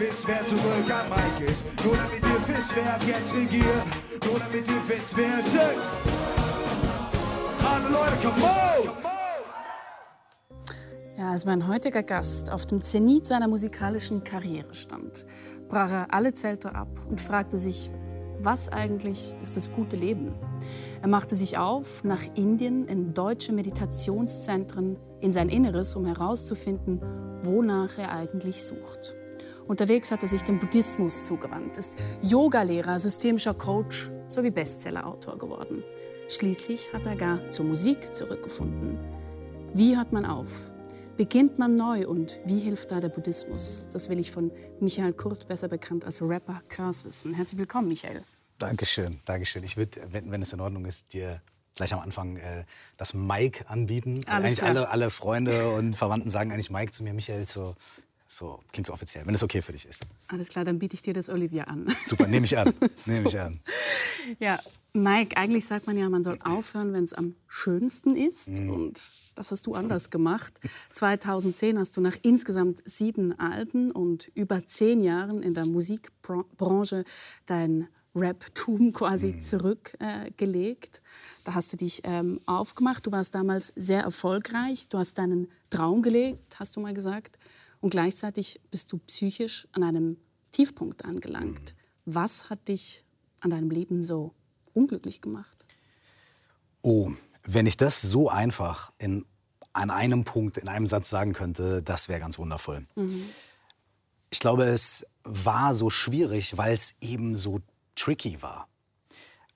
wisst, wer zurück am Mike ist. Nur damit ihr wisst, wer ab jetzt regiert. Nur damit ihr wisst, wer es ist. Alle Leute, come on! Ja, als mein heutiger Gast auf dem Zenit seiner musikalischen Karriere stand, brach er alle Zelte ab und fragte sich, was eigentlich ist das gute Leben? Er machte sich auf nach Indien in deutsche Meditationszentren in sein Inneres, um herauszufinden, wonach er eigentlich sucht. Unterwegs hat er sich dem Buddhismus zugewandt, ist Yogalehrer, systemischer Coach sowie Bestsellerautor geworden. Schließlich hat er gar zur Musik zurückgefunden. Wie hört man auf? Beginnt man neu und wie hilft da der Buddhismus? Das will ich von Michael Kurt, besser bekannt als Rapper Curse, wissen. Herzlich willkommen, Michael. Dankeschön, Dankeschön. Ich würde, wenn, wenn es in Ordnung ist, dir gleich am Anfang äh, das Mike anbieten. Alles eigentlich klar. alle, alle Freunde und Verwandten sagen eigentlich Mike zu mir. Michael ist so, so klingt so offiziell, wenn es okay für dich ist. Alles klar, dann biete ich dir das Olivia an. Super, nehme ich an. So. Nehme ich an. Ja, Mike, eigentlich sagt man ja, man soll aufhören, wenn es am schönsten ist. Mhm. Und das hast du anders gemacht. 2010 hast du nach insgesamt sieben Alben und über zehn Jahren in der Musikbranche dein Rap-Tum quasi Mhm. zurückgelegt. da hast du dich ähm, aufgemacht. Du warst damals sehr erfolgreich. Du hast deinen Traum gelebt, hast du mal gesagt. Und gleichzeitig bist du psychisch an einem Tiefpunkt angelangt. Was hat dich an deinem Leben so unglücklich gemacht? Oh, wenn ich das so einfach in, an einem Punkt, in einem Satz sagen könnte, das wäre ganz wundervoll. Ich glaube, es war so schwierig, weil es eben so tricky war.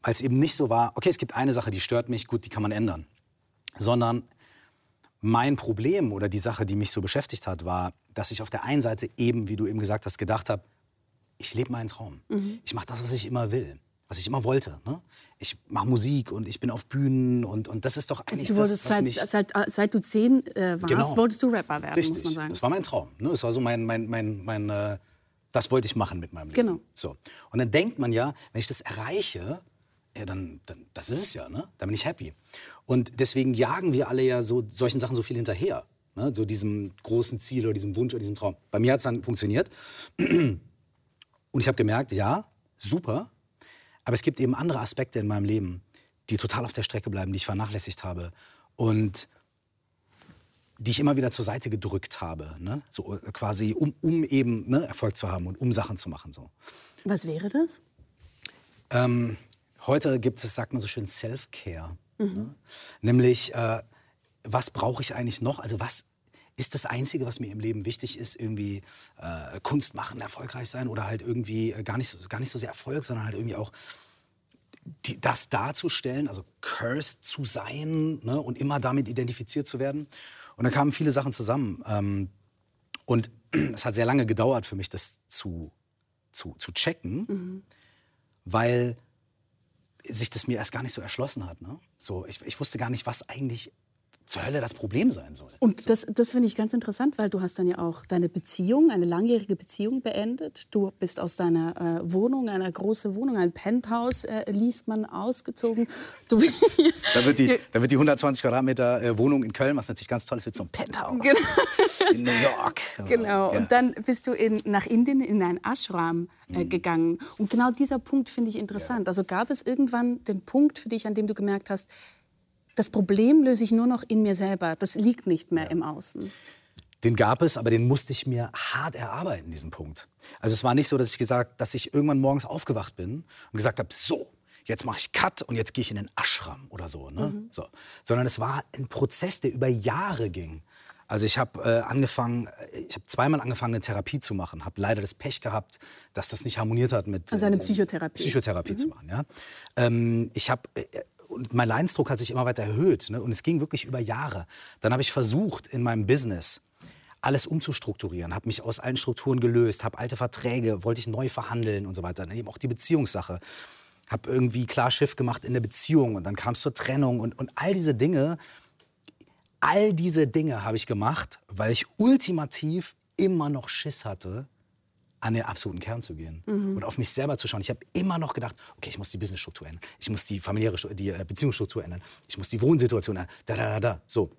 Weil es eben nicht so war, okay, es gibt eine Sache, die stört mich, gut, die kann man ändern. Sondern mein Problem oder die Sache, die mich so beschäftigt hat, war, dass ich auf der einen Seite eben, wie du eben gesagt hast, gedacht habe, ich lebe meinen Traum. Ich mache das, was ich immer will, was ich immer wollte. Ne? Ich mache Musik und ich bin auf Bühnen und, und das ist doch eigentlich Also du wolltest das, was seit, mich... seit, seit du zehn äh, warst, Genau. wolltest du Rapper werden, Richtig. muss man sagen. Das war mein Traum. Ne? Das war so mein, mein, mein, mein äh, das wollte ich machen mit meinem Leben. Genau. So. Und dann denkt man ja, wenn ich das erreiche, ja, dann, dann das ist es ja, ne? Dann bin ich happy. Und deswegen jagen wir alle ja so solchen Sachen so viel hinterher. Ne? So diesem großen Ziel oder diesem Wunsch oder diesem Traum. Bei mir hat es dann funktioniert. Und ich habe gemerkt, ja, super. Aber es gibt eben andere Aspekte in meinem Leben, die total auf der Strecke bleiben, die ich vernachlässigt habe. Und die ich immer wieder zur Seite gedrückt habe, ne? so äh, quasi um, um eben ne, Erfolg zu haben und um Sachen zu machen. So. Was wäre das? Ähm, heute gibt es, sagt man so schön, Self-Care. Ne? Nämlich, äh, was brauche ich eigentlich noch? Also was ist das Einzige, was mir im Leben wichtig ist? Irgendwie äh, Kunst machen, erfolgreich sein oder halt irgendwie äh, gar, nicht, so- gar nicht so sehr Erfolg, sondern halt irgendwie auch die, das darzustellen, also cursed zu sein ne, und immer damit identifiziert zu werden. Und dann kamen viele Sachen zusammen. Ähm, und es hat sehr lange gedauert für mich, das zu, zu, zu checken, weil sich das mir erst gar nicht so erschlossen hat. Ne? So, ich, ich wusste gar nicht, was eigentlich zur Hölle das Problem sein soll. Und das, das finde ich ganz interessant, weil du hast dann ja auch deine Beziehung, eine langjährige Beziehung beendet. Du bist aus deiner äh, Wohnung, einer großen Wohnung, ein Penthouse, äh, liest man, ausgezogen. Du, Da wird die, da wird die 120 Quadratmeter äh, Wohnung in Köln, was natürlich ganz toll ist, wird zum Penthouse in New York. Also, Genau, ja. und dann bist du in, nach Indien in einen Ashram Mhm. äh, gegangen. Und genau dieser Punkt finde ich interessant. Also gab es irgendwann den Punkt für dich, an dem du gemerkt hast, das Problem löse ich nur noch in mir selber. Das liegt nicht mehr im Außen. Den gab es, aber den musste ich mir hart erarbeiten, diesen Punkt. Also es war nicht so, dass ich gesagt, dass ich irgendwann morgens aufgewacht bin und gesagt habe, so, jetzt mache ich Cut und jetzt gehe ich in den Ashram oder so, ne? so. Sondern es war ein Prozess, der über Jahre ging. Also ich habe äh, angefangen, äh, ich habe zweimal angefangen, eine Therapie zu machen, habe leider das Pech gehabt, dass das nicht harmoniert hat mit Also eine äh, Psychotherapie. Psychotherapie zu machen. Ja. Ähm, ich habe und mein Leidensdruck hat sich immer weiter erhöht ne? und es ging wirklich über Jahre. Dann habe ich versucht in meinem Business alles umzustrukturieren, habe mich aus allen Strukturen gelöst, habe alte Verträge, wollte ich neu verhandeln und so weiter. Dann eben auch die Beziehungssache. Habe irgendwie klar Schiff gemacht in der Beziehung und dann kam es zur Trennung und, und all diese Dinge. All diese Dinge habe ich gemacht, weil ich ultimativ immer noch Schiss hatte, an den absoluten Kern zu gehen und auf mich selber zu schauen. Ich habe immer noch gedacht, okay, ich muss die Businessstruktur ändern, ich muss die familiäre, die äh, Beziehungsstruktur ändern, ich muss die Wohnsituation ändern, da, da, da, da, so.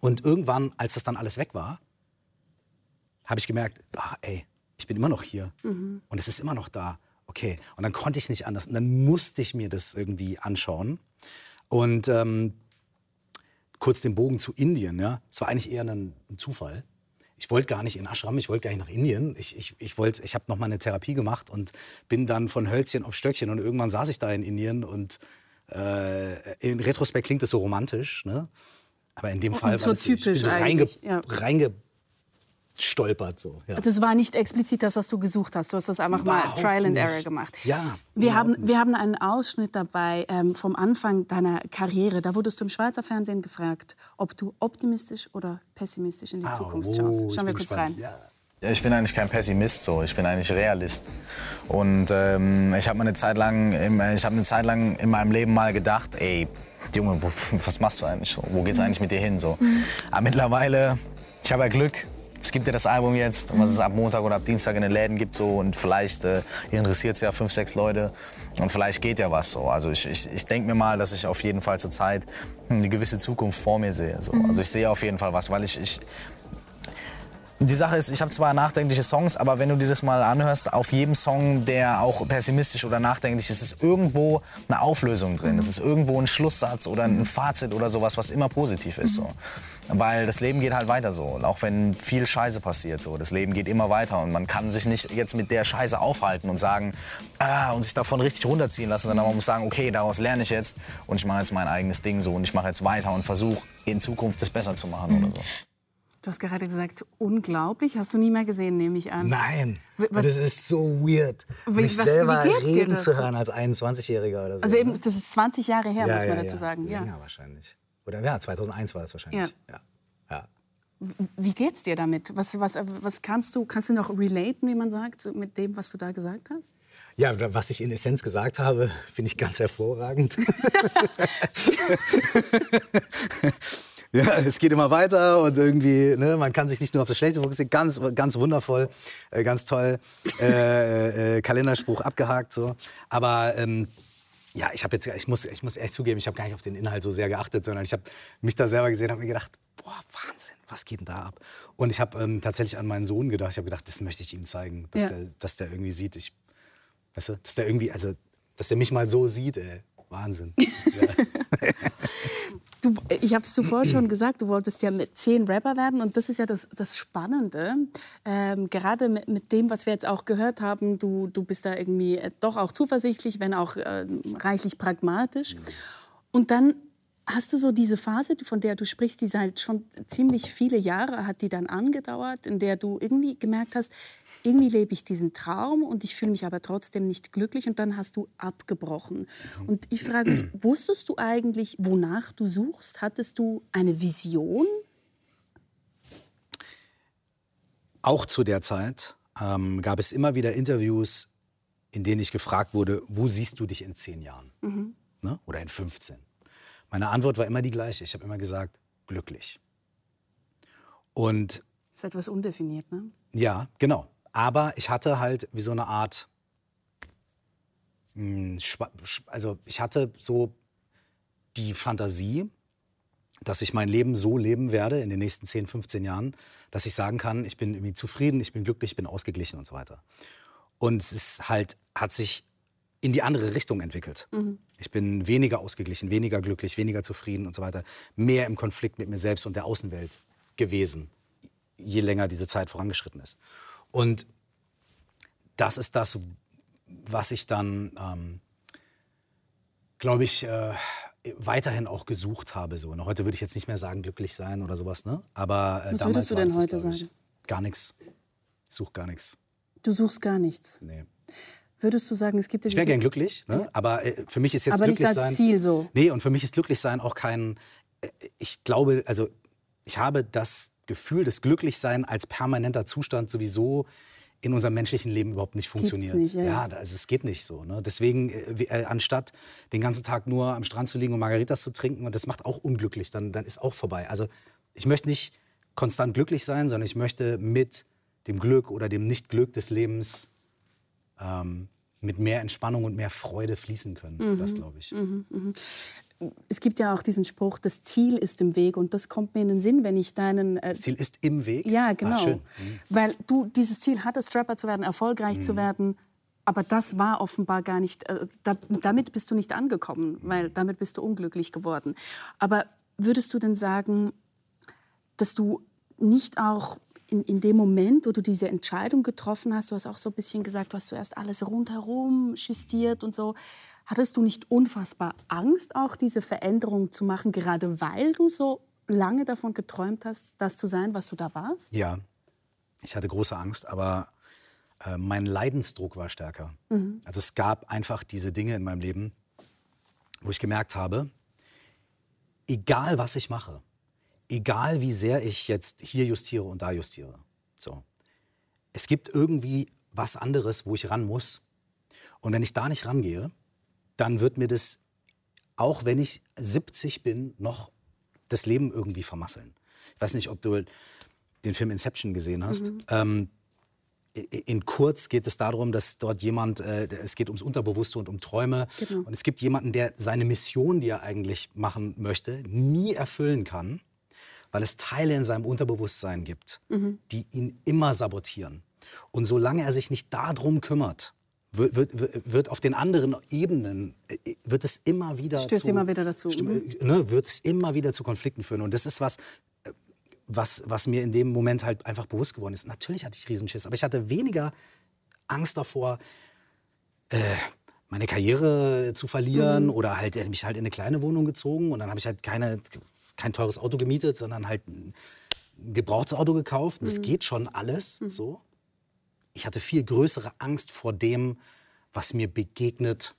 Und irgendwann, als das dann alles weg war, habe ich gemerkt, ah, ey, ich bin immer noch hier und es ist immer noch da. Okay, und dann konnte ich nicht anders. Und dann musste ich mir das irgendwie anschauen. Und ähm, kurz den Bogen zu Indien. Ja, es war eigentlich eher ein Zufall. Ich wollte gar nicht in Ashram, ich wollte gar nicht nach Indien. Ich, ich, ich, ich habe noch mal eine Therapie gemacht und bin dann von Hölzchen auf Stöckchen. Und irgendwann saß ich da in Indien und äh, in Retrospekt klingt das so romantisch, ne? Aber in dem Fall Und so war das, ich bin typisch so reinge, ja. Reingestolpert so. Ja. Das war nicht explizit das, was du gesucht hast. Du hast das einfach mal Überhaupt Trial and nicht. Error gemacht. Ja, Wir haben, nicht. wir haben einen Ausschnitt dabei ähm, vom Anfang deiner Karriere. Da wurdest du im Schweizer Fernsehen gefragt, ob du optimistisch oder pessimistisch in die Ah, Zukunft oh, schaust. Schauen wir kurz gespannt. rein. Ja. Ja, ich bin eigentlich kein Pessimist, so. Ich bin eigentlich Realist. Und ähm, ich habe eine Zeit lang, im- ich habe eine Zeit lang in meinem Leben mal gedacht, ey, Junge, wo, was machst du eigentlich? So? Wo geht's eigentlich mit dir hin? So. Aber mittlerweile, ich habe ja Glück. Es gibt ja das Album jetzt, was es ab Montag oder ab Dienstag in den Läden gibt so und vielleicht äh, interessiert es ja fünf, sechs Leute und vielleicht geht ja was so. Also ich, ich, ich denke mir mal, dass ich auf jeden Fall zur Zeit eine gewisse Zukunft vor mir sehe. So. Also ich sehe auf jeden Fall was, weil ich, ich die Sache ist, ich habe zwar nachdenkliche Songs, aber wenn du dir das mal anhörst, auf jedem Song, der auch pessimistisch oder nachdenklich ist, ist irgendwo eine Auflösung drin. Es ist irgendwo ein Schlusssatz oder ein Fazit oder sowas, was immer positiv ist. So. Weil das Leben geht halt weiter so. Auch wenn viel Scheiße passiert, so. Das Leben geht immer weiter und man kann sich nicht jetzt mit der Scheiße aufhalten und sagen, ah, und sich davon richtig runterziehen lassen, sondern man muss sagen, okay, daraus lerne ich jetzt und ich mache jetzt mein eigenes Ding so und ich mache jetzt weiter und versuche in Zukunft das besser zu machen oder so. Du hast gerade gesagt, unglaublich. Hast du nie mehr gesehen, nehme ich an. Nein, was- das ist so weird, Wie- mich was- selber reden zu hören als 21-Jähriger oder so. Also eben, ne? das ist 20 Jahre her, muss man dazu sagen. Ja. Länger wahrscheinlich. Oder ja, 2001 war das wahrscheinlich. Ja. Ja. Wie geht's dir damit? Was, was, was kannst du, kannst du noch relaten, wie man sagt, mit dem, was du da gesagt hast? Ja, was ich in Essenz gesagt habe, finde ich ganz hervorragend. ja, es geht immer weiter und irgendwie, ne, man kann sich nicht nur auf das Schlechte fokussieren. Ganz, ganz wundervoll, äh, ganz toll. Äh, äh, Kalenderspruch abgehakt so. Aber ähm, ja, ich habe jetzt, ich muss, ich muss echt zugeben, ich habe gar nicht auf den Inhalt so sehr geachtet, sondern ich habe mich da selber gesehen, habe mir gedacht, boah, Wahnsinn, was geht denn da ab? Und ich habe ähm, tatsächlich an meinen Sohn gedacht. Ich habe gedacht, das möchte ich ihm zeigen, dass, Ja. der, dass der irgendwie sieht, ich, weißt du, dass der irgendwie, also, dass der mich mal so sieht, ey. Wahnsinn. ja. Du, ich habe es zuvor schon gesagt, du wolltest ja mit zehn Rapper werden und das ist ja das, das Spannende. Ähm, gerade mit, mit dem, was wir jetzt auch gehört haben, du, du bist da irgendwie äh, doch auch zuversichtlich, wenn auch äh, reichlich pragmatisch. Und dann hast du so diese Phase, von der du sprichst, die seit schon ziemlich viele Jahre hat die dann angedauert, in der du irgendwie gemerkt hast, irgendwie lebe ich diesen Traum und ich fühle mich aber trotzdem nicht glücklich und dann hast du abgebrochen. Und ich frage mich, wusstest du eigentlich, wonach du suchst? Hattest du eine Vision? Auch zu der Zeit ähm, gab es immer wieder Interviews, in denen ich gefragt wurde, wo siehst du dich in zehn Jahren? Ne? Oder in 15? Meine Antwort war immer die gleiche. Ich habe immer gesagt, glücklich. Und Das ist etwas undefiniert, ne? Ja, genau. Aber ich hatte halt wie so eine Art, sch- also ich hatte so die Fantasie, dass ich mein Leben so leben werde in den nächsten 10, 15 Jahren, dass ich sagen kann, ich bin irgendwie zufrieden, ich bin glücklich, ich bin ausgeglichen und so weiter. Und es ist halt, hat sich in die andere Richtung entwickelt. Ich bin weniger ausgeglichen, weniger glücklich, weniger zufrieden und so weiter, mehr im Konflikt mit mir selbst und der Außenwelt gewesen, je länger diese Zeit vorangeschritten ist. Und das ist das, was ich dann, ähm, glaube ich, äh, weiterhin auch gesucht habe. So. Und heute würde ich jetzt nicht mehr sagen, glücklich sein oder sowas. Ne? Aber äh, Was würdest du denn heute sagen? Gar nichts. Ich suche gar nichts. Du suchst gar nichts. Nee. Würdest du sagen, es gibt ja Ich wäre gern glücklich, ne? aber äh, für mich ist jetzt Aber nicht glücklich als sein. Ziel so. Nee, und für mich ist glücklich sein auch kein. äh, Ich glaube, also ich habe das Gefühl, dass Glücklichsein als permanenter Zustand sowieso in unserem menschlichen Leben überhaupt nicht funktioniert. nicht, ja, ja. also es geht nicht so. Ne? Deswegen, äh, äh, anstatt den ganzen Tag nur am Strand zu liegen und Margaritas zu trinken, und das macht auch unglücklich, dann, dann ist auch vorbei. Also ich möchte nicht konstant glücklich sein, sondern ich möchte mit dem Glück oder dem Nicht-Glück des Lebens ähm, mit mehr Entspannung und mehr Freude fließen können. Mhm. Das glaube ich. es gibt ja auch diesen Spruch, das Ziel ist im Weg. Und das kommt mir in den Sinn, wenn ich deinen. Äh, Ziel ist im Weg? Ja, genau. Ah, mhm. Weil du dieses Ziel hattest, Strapper zu werden, erfolgreich mhm. zu werden. Aber das war offenbar gar nicht, äh, da, damit bist du nicht angekommen, weil damit bist du unglücklich geworden. Aber würdest du denn sagen, dass du nicht auch in, in dem Moment, wo du diese Entscheidung getroffen hast, du hast auch so ein bisschen gesagt, du hast zuerst alles rundherum justiert und so, hattest du nicht unfassbar Angst, auch diese Veränderung zu machen, gerade weil du so lange davon geträumt hast, das zu sein, was du da warst? Ja, ich hatte große Angst, aber äh, mein Leidensdruck war stärker. Mhm. Also es gab einfach diese Dinge in meinem Leben, wo ich gemerkt habe, egal was ich mache, egal wie sehr ich jetzt hier justiere und da justiere, so, es gibt irgendwie was anderes, wo ich ran muss. Und wenn ich da nicht rangehe, dann wird mir das, auch wenn ich 70 bin, noch das Leben irgendwie vermasseln. Ich weiß nicht, ob du den Film Inception gesehen hast. Mhm. Ähm, in kurz geht es darum, dass dort jemand, äh, es geht ums Unterbewusste und um Träume. Genau. Und es gibt jemanden, der seine Mission, die er eigentlich machen möchte, nie erfüllen kann, weil es Teile in seinem Unterbewusstsein gibt, mhm. die ihn immer sabotieren. Und solange er sich nicht darum kümmert, wird, wird, wird auf den anderen Ebenen äh, wird es immer wieder stößt zu, immer wieder dazu mhm. ne, wird es immer wieder zu Konflikten führen und das ist was was, was mir in dem Moment halt einfach bewusst geworden ist. Natürlich hatte ich Riesenschiss, aber ich hatte weniger Angst davor, äh, meine Karriere zu verlieren mhm. oder halt mich halt in eine kleine Wohnung gezogen und dann habe ich halt keine, kein teures Auto gemietet, sondern halt ein gebrauchtes Auto gekauft. Das mhm. geht schon alles mhm. so. Ich hatte viel größere Angst vor dem, was mir begegnet,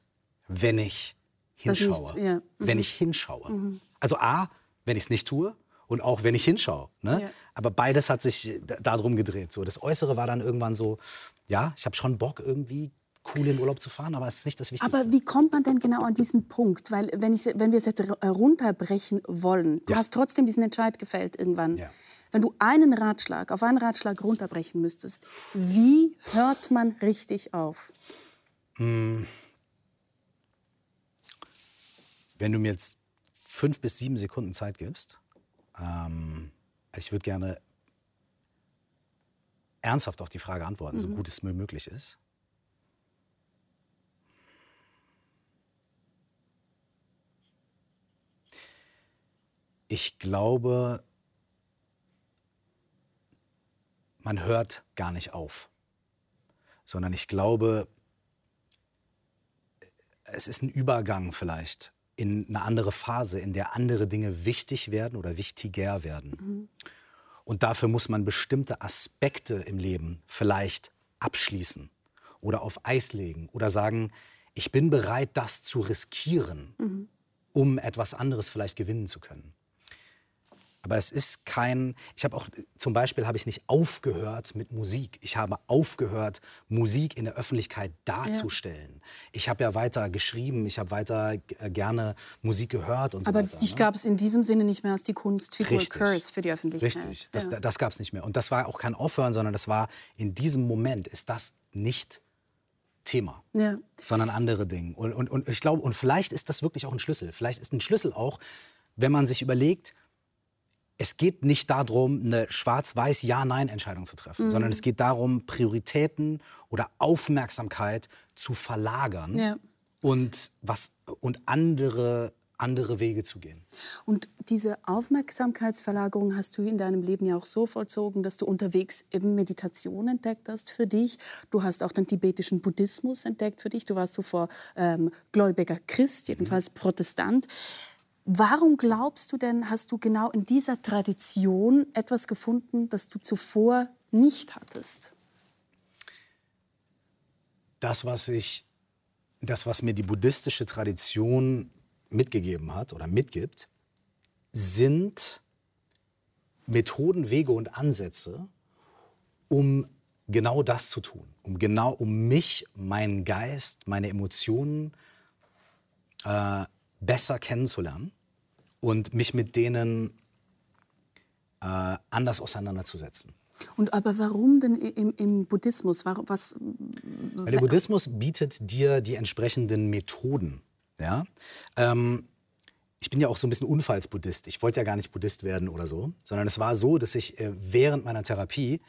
wenn ich hinschaue. Nicht, ja. Wenn mhm. ich hinschaue. Mhm. Also A, wenn ich es nicht tue und auch wenn ich hinschaue. Ne? Ja. Aber beides hat sich darum gedreht. So, das Äußere war dann irgendwann so, ja, ich habe schon Bock irgendwie cool in Urlaub zu fahren, aber es ist nicht das Wichtigste. Aber wie kommt man denn genau an diesen Punkt? Weil wenn, ich, wenn wir es jetzt runterbrechen wollen, du ja. hast trotzdem diesen Entscheid gefällt irgendwann. Ja. Wenn du einen Ratschlag auf einen Ratschlag runterbrechen müsstest, wie hört man richtig auf? Hm. Wenn du mir jetzt fünf bis sieben Sekunden Zeit gibst, ähm, ich würde gerne ernsthaft auf die Frage antworten, mhm. so gut es mir möglich ist. Ich glaube, man hört gar nicht auf, sondern ich glaube, es ist ein Übergang vielleicht in eine andere Phase, in der andere Dinge wichtig werden oder wichtiger werden. Mhm. Und dafür muss man bestimmte Aspekte im Leben vielleicht abschließen oder auf Eis legen oder sagen, ich bin bereit, das zu riskieren, mhm. um etwas anderes vielleicht gewinnen zu können. Aber es ist kein, ich habe auch, zum Beispiel habe ich nicht aufgehört mit Musik. Ich habe aufgehört, Musik in der Öffentlichkeit darzustellen. Ja. Ich habe ja weiter geschrieben, ich habe weiter äh, gerne Musik gehört und so Aber weiter. Aber dich ne? gab es in diesem Sinne nicht mehr als die Kunstfigur Curse für die Öffentlichkeit. Richtig, das, ja. das gab es nicht mehr. Und das war auch kein Aufhören, sondern das war, in diesem Moment ist das nicht Thema, ja. sondern andere Dinge. Und, und, und ich glaube, und vielleicht ist das wirklich auch ein Schlüssel. Vielleicht ist ein Schlüssel auch, wenn man sich überlegt, es geht nicht darum, eine schwarz-weiß Ja-Nein-Entscheidung zu treffen, mhm. sondern es geht darum, Prioritäten oder Aufmerksamkeit zu verlagern ja. und, was, und andere, andere Wege zu gehen. Und diese Aufmerksamkeitsverlagerung hast du in deinem Leben ja auch so vollzogen, dass du unterwegs eben Meditation entdeckt hast für dich. Du hast auch den tibetischen Buddhismus entdeckt für dich. Du warst zuvor ähm, gläubiger Christ, jedenfalls mhm. Protestant. Warum glaubst du denn, hast du genau in dieser Tradition etwas gefunden, das du zuvor nicht hattest? Das, was ich, das, was mir die buddhistische Tradition mitgegeben hat oder mitgibt, sind Methoden, Wege und Ansätze, um genau das zu tun, um genau um mich, meinen Geist, meine Emotionen äh, besser kennenzulernen und mich mit denen äh, anders auseinanderzusetzen. Und aber warum denn im, im Buddhismus? Was, Weil der Buddhismus bietet dir die entsprechenden Methoden. Ja? Ähm, ich bin ja auch so ein bisschen Unfallsbuddhist. Ich wollte ja gar nicht Buddhist werden oder so, sondern es war so, dass ich äh, während meiner Therapie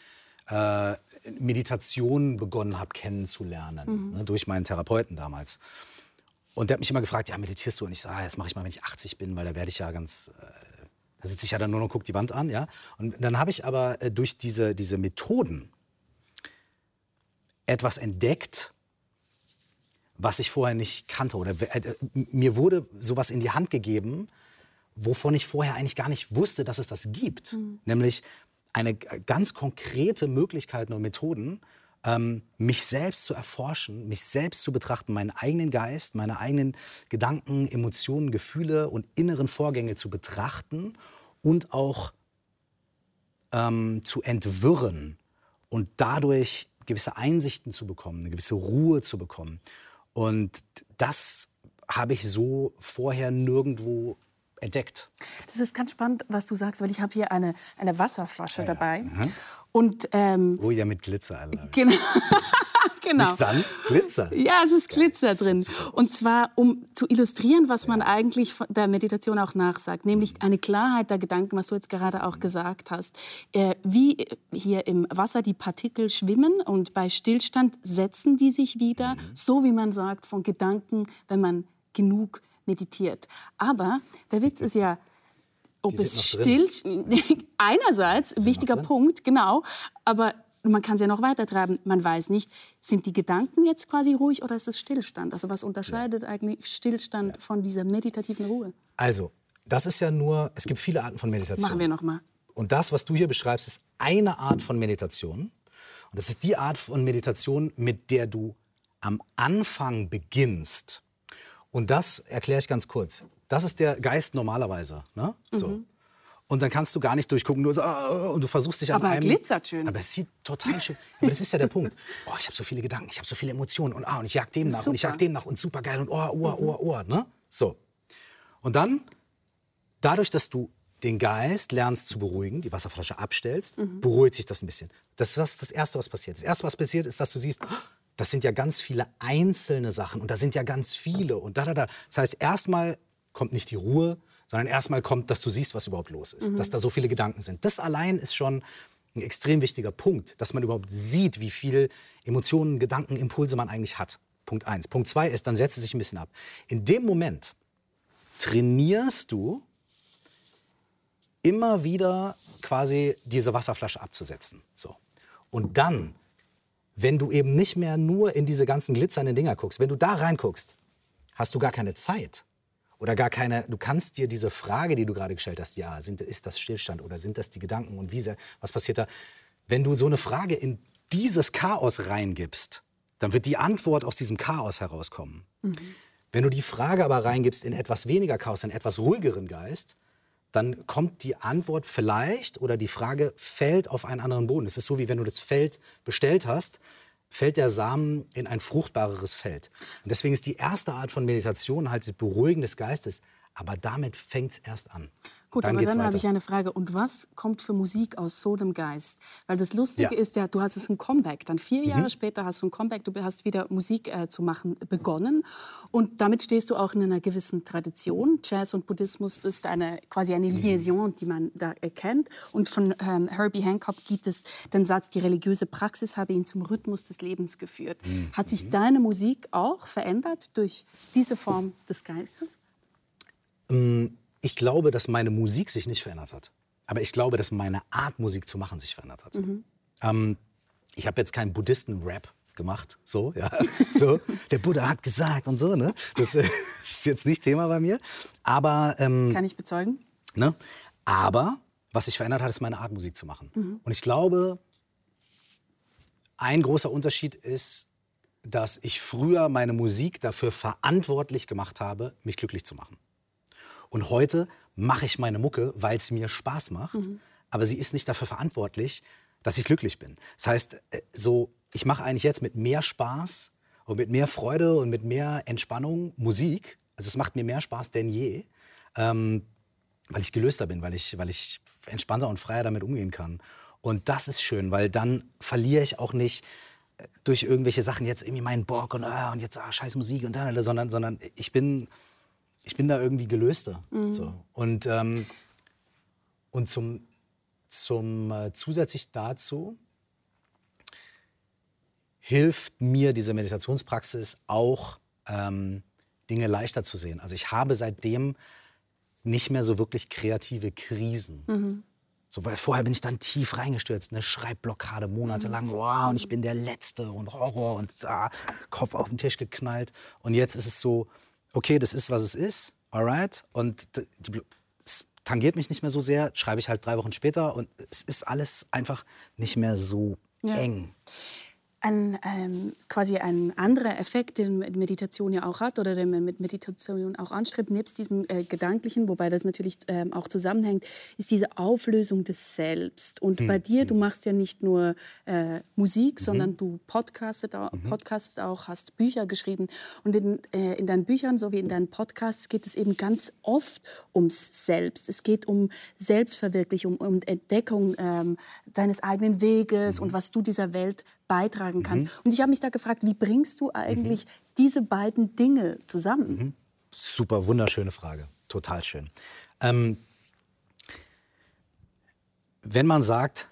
äh, Meditation begonnen habe kennenzulernen, ne, durch meinen Therapeuten damals. Und der hat mich immer gefragt, ja, meditierst du? Und ich sage, ah, das mache ich mal, wenn ich 80 bin, weil da werde ich ja ganz, äh, da sitze ich ja dann nur noch, guck die Wand an, ja. Und dann habe ich aber äh, durch diese, diese Methoden etwas entdeckt, was ich vorher nicht kannte. Oder äh, mir wurde sowas in die Hand gegeben, wovon ich vorher eigentlich gar nicht wusste, dass es das gibt. Nämlich eine ganz konkrete Möglichkeiten und Methoden, ähm, mich selbst zu erforschen, mich selbst zu betrachten, meinen eigenen Geist, meine eigenen Gedanken, Emotionen, Gefühle und inneren Vorgänge zu betrachten und auch ähm, zu entwirren und dadurch gewisse Einsichten zu bekommen, eine gewisse Ruhe zu bekommen. Und das habe ich so vorher nirgendwo entdeckt. Das ist ganz spannend, was du sagst, weil ich habe hier eine, eine Wasserflasche dabei. Und ähm, Oh ja, mit Glitzer. It. genau. genau. Nicht Sand, Glitzer. Ja, es ist Glitzer drin. Und zwar, um zu illustrieren, was man eigentlich der Meditation auch nachsagt, nämlich eine Klarheit der Gedanken, was du jetzt gerade auch gesagt hast. Äh, wie hier im Wasser die Partikel schwimmen und bei Stillstand setzen die sich wieder, so wie man sagt, von Gedanken, wenn man genug meditiert. Aber der Witz ist ja, ob Die es sind noch still einerseits wichtiger. Punkt genau aber man kann es ja noch weiter treiben man weiß nicht sind die Gedanken jetzt quasi ruhig oder ist es Stillstand also was unterscheidet eigentlich Stillstand von dieser meditativen Ruhe Also, das ist ja nur, es gibt viele Arten von Meditation. machen wir noch mal Und das, was du hier beschreibst, ist eine Art von Meditation. Und das ist die Art von Meditation, mit der du am Anfang beginnst. Und das erkläre ich ganz kurz. Das ist der Geist normalerweise. Ne? So. Mhm. Und dann kannst du gar nicht durchgucken, nur so, ah, und du versuchst dich an Aber er einem... glitzert schön. Aber es sieht total schön. Aber das ist ja der Punkt. Oh, ich habe so viele Gedanken, ich habe so viele Emotionen und ah, und ich jag dem nach und ich Super. jag dem nach und super geil und oh, oh, oh, oh, ne? So. Und dann dadurch, dass du den Geist lernst zu beruhigen, die Wasserflasche abstellst, beruhigt sich das ein bisschen. Das ist was- das Erste, was passiert. Das Erste, was passiert, ist, dass du siehst, das sind ja ganz viele einzelne Sachen und da sind ja ganz viele und da, da, da. Das heißt, erstmal kommt nicht die Ruhe, sondern erstmal kommt, dass du siehst, was überhaupt los ist, dass da so viele Gedanken sind. Das allein ist schon ein extrem wichtiger Punkt, dass man überhaupt sieht, wie viel Emotionen, Gedanken, Impulse man eigentlich hat. Punkt eins. Punkt zwei ist, dann setzt es sich ein bisschen ab. In dem Moment trainierst du immer wieder quasi diese Wasserflasche abzusetzen. So. Und dann, wenn du eben nicht mehr nur in diese ganzen glitzernden Dinger guckst, wenn du da reinguckst, hast du gar keine Zeit. Oder gar keine, du kannst dir diese Frage, die du gerade gestellt hast, ja, sind, ist das Stillstand oder sind das die Gedanken und wie, was passiert da? Wenn du so eine Frage in dieses Chaos reingibst, dann wird die Antwort aus diesem Chaos herauskommen. Wenn du die Frage aber reingibst in etwas weniger Chaos, in etwas ruhigeren Geist, dann kommt die Antwort vielleicht oder die Frage fällt auf einen anderen Boden. Es ist so, wie wenn du das Feld bestellt hast, fällt der Samen in ein fruchtbareres Feld. Und deswegen ist die erste Art von Meditation halt das Beruhigen des Geistes. Aber damit fängt es erst an. Gut, dann aber dann habe ich eine Frage. Und was kommt für Musik aus so einem Geist? Weil das Lustige Ja. Mhm. ist ja, du hast es ein Comeback. Dann vier Jahre später hast du ein Comeback. Du hast wieder Musik äh, zu machen begonnen. Und damit stehst du auch in einer gewissen Tradition. Jazz und Buddhismus ist eine, quasi eine Mhm. Liaison, die man da erkennt. Und von ähm, Herbie Hancock gibt es den Satz, die religiöse Praxis habe ihn zum Rhythmus des Lebens geführt. Mhm. Hat sich deine Musik auch verändert durch diese Form des Geistes? Ich glaube, dass meine Musik sich nicht verändert hat. Aber ich glaube, dass meine Art, Musik zu machen, sich verändert hat. Ähm, ich habe jetzt keinen Buddhisten-Rap gemacht, so, ja, so. Der Buddha hat gesagt und so, ne? Das äh, ist jetzt nicht Thema bei mir. Aber ähm, Kann ich bezeugen? Ne? Aber was sich verändert hat, ist meine Art, Musik zu machen. Und ich glaube, ein großer Unterschied ist, dass ich früher meine Musik dafür verantwortlich gemacht habe, mich glücklich zu machen. Und heute mache ich meine Mucke, weil es mir Spaß macht, aber sie ist nicht dafür verantwortlich, dass ich glücklich bin. Das heißt, äh, so, ich mache eigentlich jetzt mit mehr Spaß und mit mehr Freude und mit mehr Entspannung Musik. Also es macht mir mehr Spaß denn je. Ähm, weil ich gelöster bin, weil ich, weil ich entspannter und freier damit umgehen kann. Und das ist schön, weil dann verliere ich auch nicht äh, durch irgendwelche Sachen jetzt irgendwie meinen Bock und, ah, und jetzt ah, scheiß Musik und dann, sondern, sondern ich bin ich bin da irgendwie gelöster. So. Und, ähm, und zum, zum äh, zusätzlich dazu hilft mir diese Meditationspraxis auch, ähm, Dinge leichter zu sehen. Also ich habe seitdem nicht mehr so wirklich kreative Krisen. So, weil vorher bin ich dann tief reingestürzt, eine Schreibblockade monatelang, wow, und ich bin der Letzte und Horror und ah, Kopf auf den Tisch geknallt. Und jetzt ist es so, okay, das ist, was es ist, alright, und die, es tangiert mich nicht mehr so sehr, schreibe ich halt drei Wochen später und es ist alles einfach nicht mehr so Ja. eng. Ein, ähm, quasi ein anderer Effekt, den Meditation ja auch hat oder den man mit Meditation auch anstrebt, nebst diesem äh, Gedanklichen, wobei das natürlich ähm, auch zusammenhängt, ist diese Auflösung des Selbst. Und bei dir, du machst ja nicht nur äh, Musik, sondern du podcastet auch, podcastest auch, hast Bücher geschrieben. Und in, äh, in deinen Büchern sowie in deinen Podcasts geht es eben ganz oft ums Selbst. Es geht um Selbstverwirklichung, um Entdeckung ähm, deines eigenen Weges und was du dieser Welt beitragen kannst. Und ich habe mich da gefragt, wie bringst du eigentlich diese beiden Dinge zusammen? Super, wunderschöne Frage. Total schön. Ähm, wenn man sagt,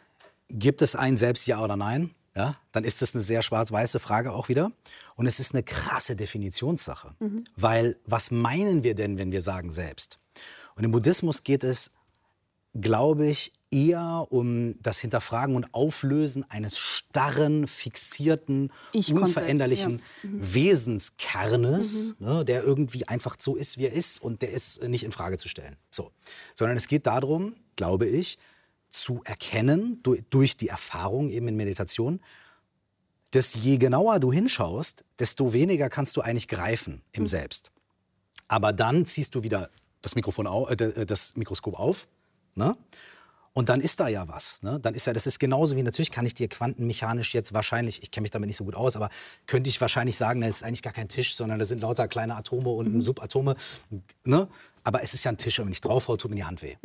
gibt es ein Selbst, ja oder nein, ja, dann ist das eine sehr schwarz-weiße Frage auch wieder. Und es ist eine krasse Definitionssache. Weil was meinen wir denn, wenn wir sagen Selbst? Und im Buddhismus geht es, glaube ich, eher um das Hinterfragen und Auflösen eines starren, fixierten, Ich-Konzepts, unveränderlichen Wesenskernes, ne, der irgendwie einfach so ist, wie er ist und der ist äh, nicht in Frage zu stellen. So. Sondern es geht darum, glaube ich, zu erkennen, durch, durch die Erfahrung eben in Meditation, dass je genauer du hinschaust, desto weniger kannst du eigentlich greifen im Selbst. Aber dann ziehst du wieder das, Mikrofon au, äh, d- das Mikroskop auf, ne? Und dann ist da ja was. Ne? Dann ist ja, das ist genauso wie natürlich kann ich dir quantenmechanisch jetzt wahrscheinlich, ich kenne mich damit nicht so gut aus, aber könnte ich wahrscheinlich sagen, das ist eigentlich gar kein Tisch, sondern da sind lauter kleine Atome und Subatome. Ne? Aber es ist ja ein Tisch und wenn ich draufhau, tut mir die Hand weh.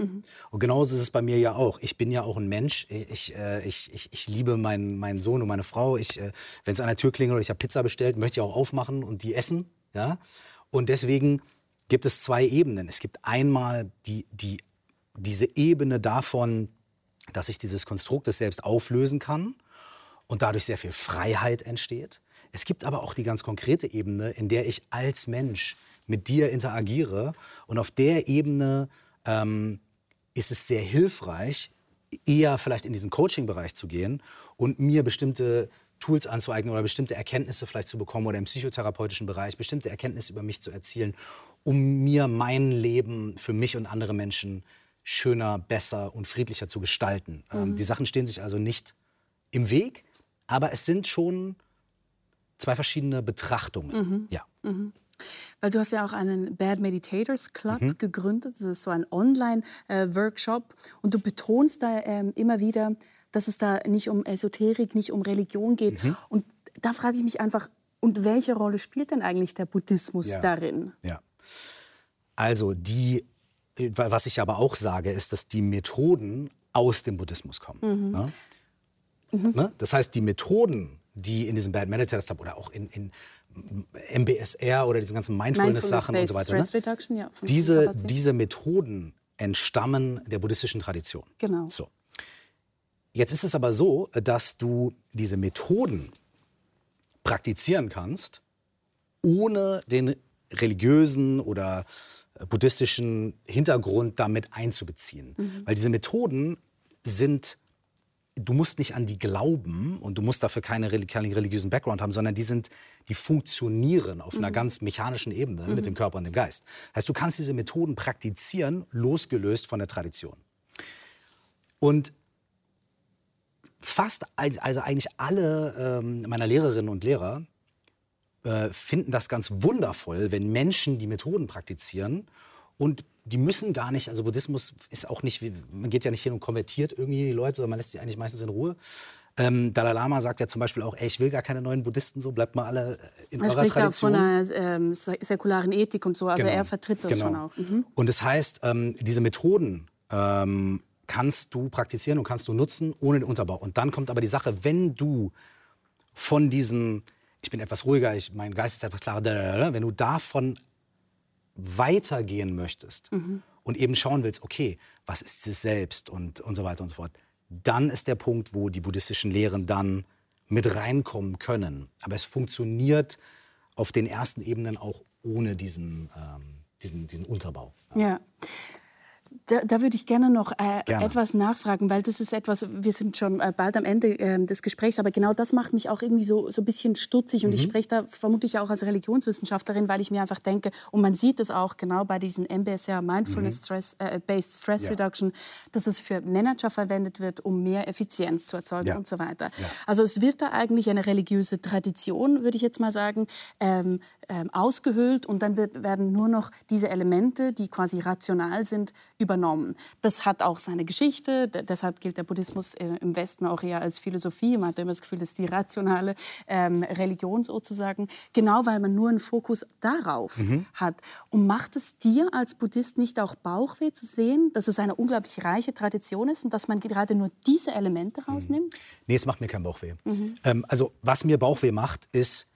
Und genauso ist es bei mir ja auch. Ich bin ja auch ein Mensch. Ich, äh, ich, ich, ich liebe meinen, meinen Sohn und meine Frau. Ich, äh, wenn es an der Tür klingelt oder ich habe Pizza bestellt, möchte ich auch aufmachen und die essen. Ja? Und deswegen gibt es zwei Ebenen. Es gibt einmal die, die, diese Ebene davon, dass ich dieses Konstrukt Selbst auflösen kann und dadurch sehr viel Freiheit entsteht. Es gibt aber auch die ganz konkrete Ebene, in der ich als Mensch mit dir interagiere und auf der Ebene ähm, ist es sehr hilfreich, eher vielleicht in diesen Coaching-Bereich zu gehen und mir bestimmte Tools anzueignen oder bestimmte Erkenntnisse vielleicht zu bekommen oder im psychotherapeutischen Bereich bestimmte Erkenntnisse über mich zu erzielen, um mir mein Leben für mich und andere Menschen schöner, besser und friedlicher zu gestalten. Ähm, die Sachen stehen sich also nicht im Weg, aber es sind schon zwei verschiedene Betrachtungen. Ja. Weil du hast ja auch einen Bad Meditators Club Mhm. gegründet. Das ist so ein Online-Workshop. und du betonst da ähm, immer wieder, dass es da nicht um Esoterik, nicht um Religion geht. Mhm. Und da frage ich mich einfach, und welche Rolle spielt denn eigentlich der Buddhismus Ja. darin? Ja. Also die, was ich aber auch sage, ist, dass die Methoden aus dem Buddhismus kommen. Ne? Ne? Das heißt, die Methoden, die in diesem Bad Meditators Club oder auch in, in MBSR oder diesen ganzen Mindfulness-Sachen und so weiter, Stress ne? Reduction, ja. diese, diese Methoden entstammen der buddhistischen Tradition. Genau. So. Jetzt ist es aber so, dass du diese Methoden praktizieren kannst, ohne den religiösen oder buddhistischen Hintergrund damit einzubeziehen. Weil diese Methoden sind, du musst nicht an die glauben und du musst dafür keine, keinen religiösen Background haben, sondern die sind, die funktionieren auf einer ganz mechanischen Ebene mit dem Körper und dem Geist. Heißt, du kannst diese Methoden praktizieren, losgelöst von der Tradition. Und fast, also also eigentlich alle ähm, meiner Lehrerinnen und Lehrer äh, finden das ganz wundervoll, wenn Menschen die Methoden praktizieren und die müssen gar nicht, also Buddhismus ist auch nicht, man geht ja nicht hin und konvertiert irgendwie die Leute, sondern man lässt sie eigentlich meistens in Ruhe. Ähm, Dalai Lama sagt ja zum Beispiel auch, ey, ich will gar keine neuen Buddhisten, so bleibt mal alle in Er eurer spricht auch von Tradition. einer ähm, säkularen Ethik und so. Also Genau. er vertritt das Genau. schon auch. Mhm. Und das heißt, ähm, diese Methoden ähm, kannst du praktizieren und kannst du nutzen ohne den Unterbau. Und dann kommt aber die Sache, wenn du von diesen, ich bin etwas ruhiger, ich, mein Geist ist etwas klarer, wenn du davon weitergehen möchtest und eben schauen willst, okay, was ist es selbst und, und so weiter und so fort, dann ist der Punkt, wo die buddhistischen Lehren dann mit reinkommen können. Aber es funktioniert auf den ersten Ebenen auch ohne diesen, ähm, diesen, diesen Unterbau. Ja. Da, da, würde ich gerne noch äh, gerne. etwas nachfragen, weil das ist etwas, wir sind schon äh, bald am Ende äh, des Gesprächs, aber genau das macht mich auch irgendwie so, so ein bisschen stutzig. Und Mhm. ich spreche da vermutlich auch als Religionswissenschaftlerin, weil ich mir einfach denke, und man sieht es auch genau bei diesen MBSR, Mindfulness Stress, äh, Based Stress Mhm. Ja. Reduction, dass es für Manager verwendet wird, um mehr Effizienz zu erzeugen Ja. und so weiter. Ja. Also es wird da eigentlich eine religiöse Tradition, würde ich jetzt mal sagen, ähm, ähm, ausgehöhlt und dann wird, werden nur noch diese Elemente, die quasi rational sind, übernommen. Das hat auch seine Geschichte, d- deshalb gilt der Buddhismus äh, im Westen auch eher als Philosophie. Man hat immer das Gefühl, das ist die rationale ähm, Religion sozusagen, genau weil man nur einen Fokus darauf hat. Und macht es dir als Buddhist nicht auch Bauchweh zu sehen, dass es eine unglaublich reiche Tradition ist und dass man gerade nur diese Elemente rausnimmt? Nee, es macht mir keinen Bauchweh. Ähm, also was mir Bauchweh macht, ist,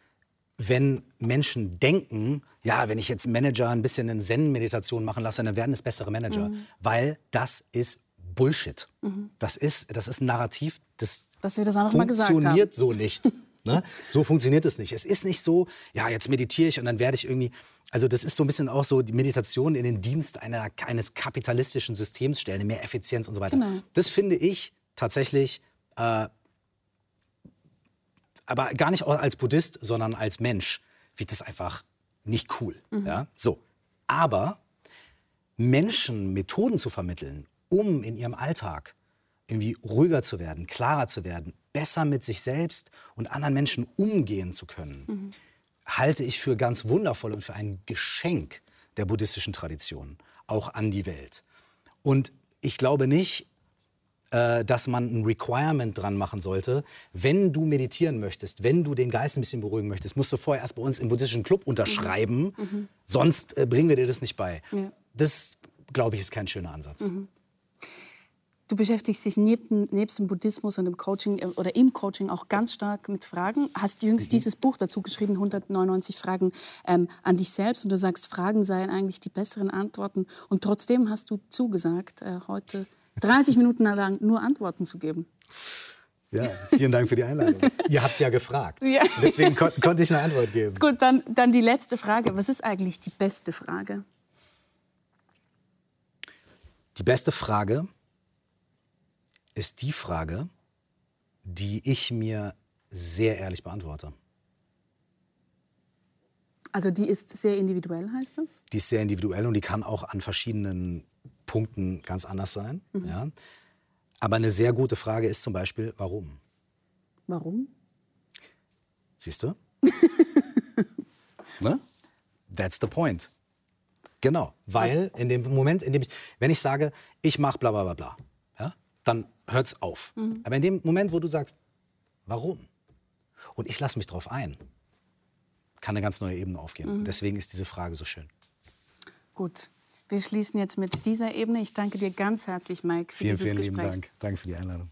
wenn Menschen denken, ja, wenn ich jetzt Manager ein bisschen in Zen-Meditation machen lasse, dann werden es bessere Manager. Weil das ist Bullshit. Das, ist, das ist ein Narrativ, das, Dass wir das einfach mal gesagt funktioniert so nicht. Ne? So funktioniert es nicht. Es ist nicht so, ja, jetzt meditiere ich und dann werde ich irgendwie. Also das ist so ein bisschen auch so die Meditation in den Dienst einer, eines kapitalistischen Systems stellen, mehr Effizienz und so weiter. Genau. Das finde ich tatsächlich äh, aber gar nicht als Buddhist, sondern als Mensch, wird das einfach nicht cool. Ja? So. Aber Menschen Methoden zu vermitteln, um in ihrem Alltag irgendwie ruhiger zu werden, klarer zu werden, besser mit sich selbst und anderen Menschen umgehen zu können, halte ich für ganz wundervoll und für ein Geschenk der buddhistischen Tradition, auch an die Welt. Und ich glaube nicht, äh, dass man ein Requirement dran machen sollte. Wenn du meditieren möchtest, wenn du den Geist ein bisschen beruhigen möchtest, musst du vorher erst bei uns im buddhistischen Club unterschreiben. Sonst äh, bringen wir dir das nicht bei. Ja. Das, glaube ich, ist kein schöner Ansatz. Du beschäftigst dich neben, nebst dem Buddhismus und dem Coaching äh, oder im Coaching auch ganz stark mit Fragen. Hast jüngst dieses Buch dazu geschrieben, 199 Fragen ähm, an dich selbst. Und du sagst, Fragen seien eigentlich die besseren Antworten. Und trotzdem hast du zugesagt, äh, heute 30 Minuten lang nur Antworten zu geben. Ja, vielen Dank für die Einladung. Ihr habt ja gefragt. Ja. Deswegen kon konnte ich eine Antwort geben. Gut, dann, dann die letzte Frage. Was ist eigentlich die beste Frage? Die beste Frage ist die Frage, die ich mir sehr ehrlich beantworte. Also die ist sehr individuell, heißt das? Die ist sehr individuell und die kann auch an verschiedenen Punkten ganz anders sein. Ja. Aber eine sehr gute Frage ist zum Beispiel, warum? Warum? Siehst du? ne? That's the point. Genau, weil in dem Moment, in dem ich, wenn ich sage, ich mache bla bla bla bla, ja, dann hört's auf. Aber in dem Moment, wo du sagst, warum? Und ich lasse mich drauf ein, kann eine ganz neue Ebene aufgehen. Und Deswegen ist diese Frage so schön. Gut. Wir schließen jetzt mit dieser Ebene. Ich danke dir ganz herzlich, Mike, für Vielen, dieses vielen lieben Gespräch. Dank. Danke für die Einladung.